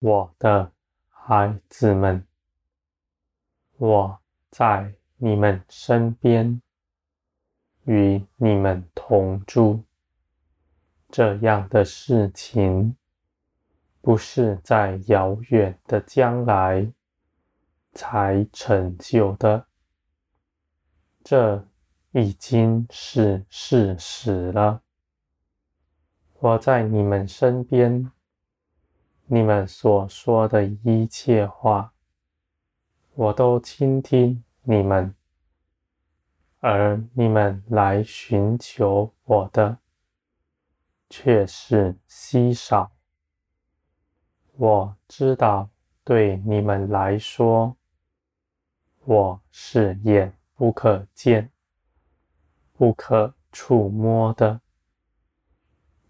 我的孩子们，我在你们身边，与你们同住。这样的事情，不是在遥远的将来才成就的，这已经是事实了。我在你们身边，你们所说的一切话，我都倾听你们，而你们来寻求我的，却是稀少。我知道，对你们来说，我是眼不可见、不可触摸的。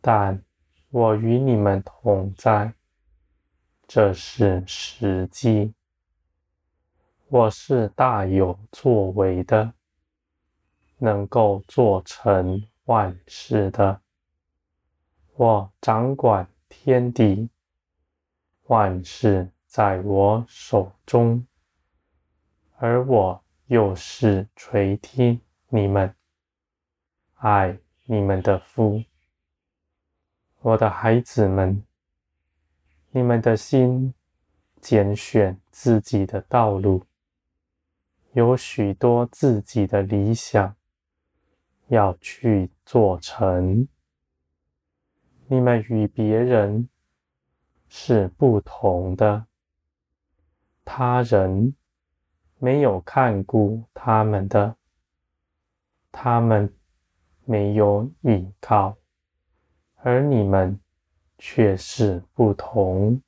但我与你们同在，这是时机。我是大有作为的，能够做成万事的。我掌管天地，万事在我手中，而我又是垂听你们、爱你们的父。我的孩子们，你们的心拣选自己的道路，有许多自己的理想要去做成。你们与别人是不同的，他人没有看顾他们的，他们没有依靠。而你们却是不同，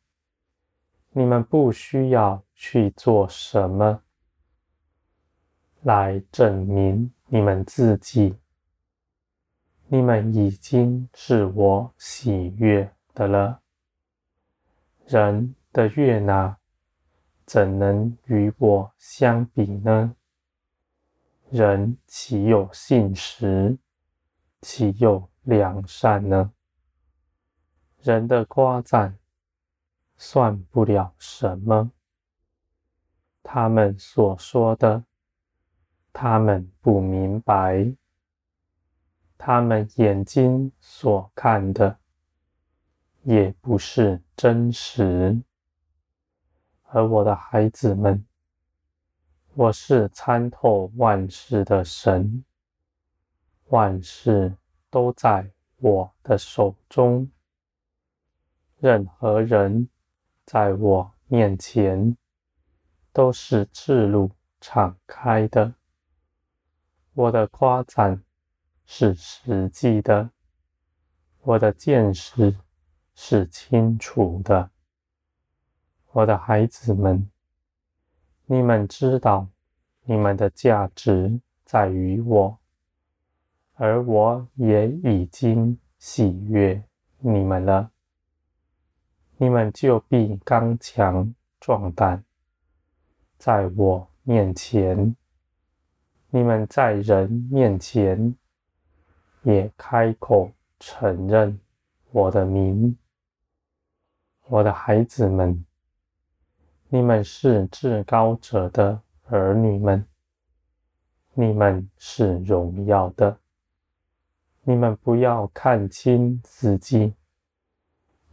你们不需要去做什么来证明你们自己，你们已经是我喜悦的了。人的悦纳怎能与我相比呢？人岂有信实，岂有良善呢？人的夸赞算不了什么，他们所说的，他们不明白，他们眼睛所看的，也不是真实。而我的孩子们，我是参透万事的神，万事都在我的手中。任何人在我面前都是赤露敞开的。我的夸赞是实际的，我的见识是清楚的。我的孩子们，你们知道，你们的价值在于我，而我也已经喜悦你们了。你们就必刚强壮胆，在我面前，你们在人面前也开口承认我的名。我的孩子们，你们是至高者的儿女们，你们是荣耀的，你们不要看轻自己。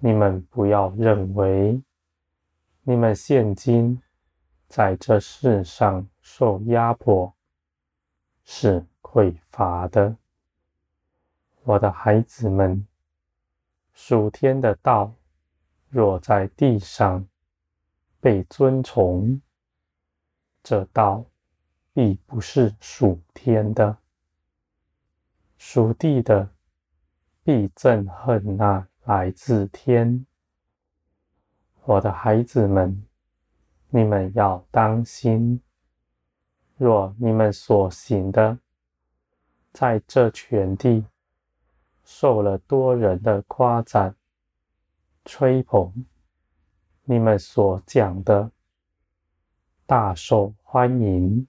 你们不要认为，你们现今在这世上受压迫是匮乏的。我的孩子们，属天的道若在地上被尊崇，这道必不是属天的；属地的必憎恨那。来自天，我的孩子们，你们要当心。若你们所行的，在这全地受了多人的夸赞、吹捧，你们所讲的大受欢迎，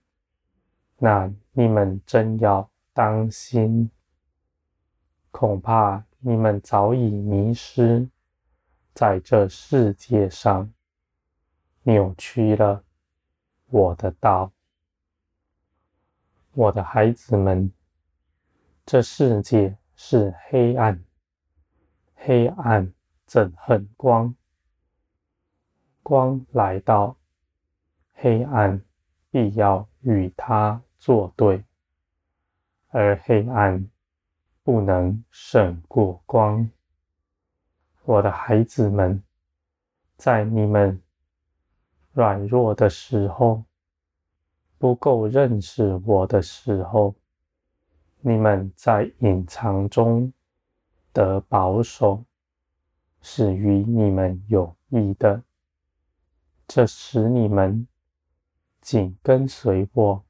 那你们真要当心，恐怕。你们早已迷失在这世界上扭曲了我的道。我的孩子们，这世界是黑暗，黑暗憎恨光，光来到，黑暗必要与它作对，而黑暗不能胜过光。我的孩子们，在你们软弱的时候，不够认识我的时候，你们在隐藏中得保守，是与你们有益的。这使你们紧跟随我，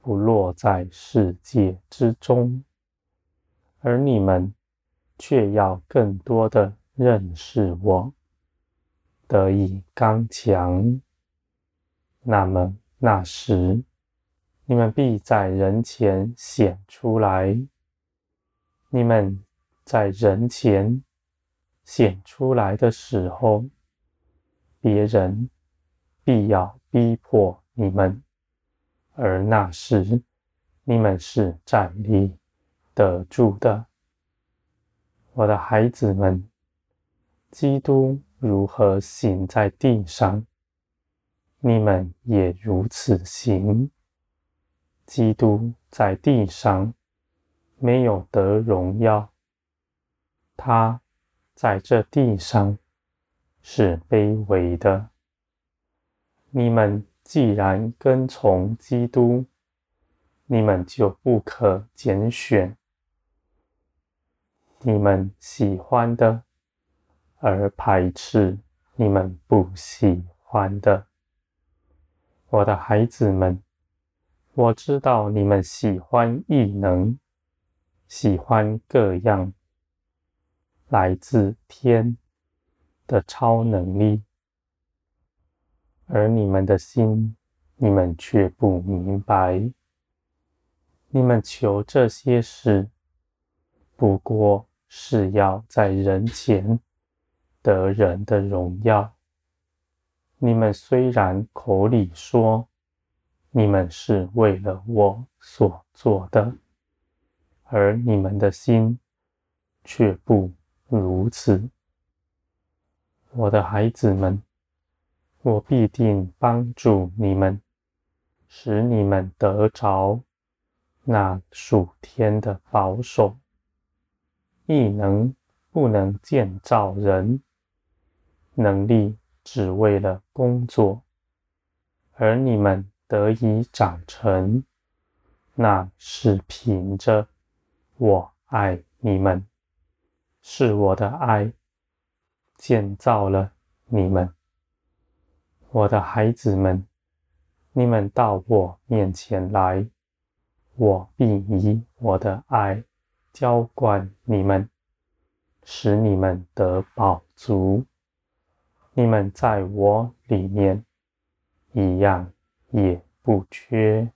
不落在世界之中，而你们却要更多的。认识我，得以刚强。那么那时，你们必在人前显出来。你们在人前显出来的时候，别人必要逼迫你们，而那时，你们是站立得住的。我的孩子们。基督如何行在地上，你们也如此行。基督在地上没有得荣耀，他在这地上是卑微的。你们既然跟从基督，你们就不可拣选你们喜欢的。而排斥你们不喜欢的，我的孩子们，我知道你们喜欢异能，喜欢各样来自天的超能力，而你们的心，你们却不明白，你们求这些事，不过是要在人前。得人的荣耀。你们虽然口里说你们是为了我所做的，而你们的心却不如此。我的孩子们，我必定帮助你们，使你们得着那属天的保守。异能不能建造人。能力只为了工作，而你们得以长成，那是凭着我爱你们，是我的爱建造了你们。我的孩子们，你们到我面前来，我必以我的爱浇灌你们，使你们得饱足。你们在我里面，一样也不缺。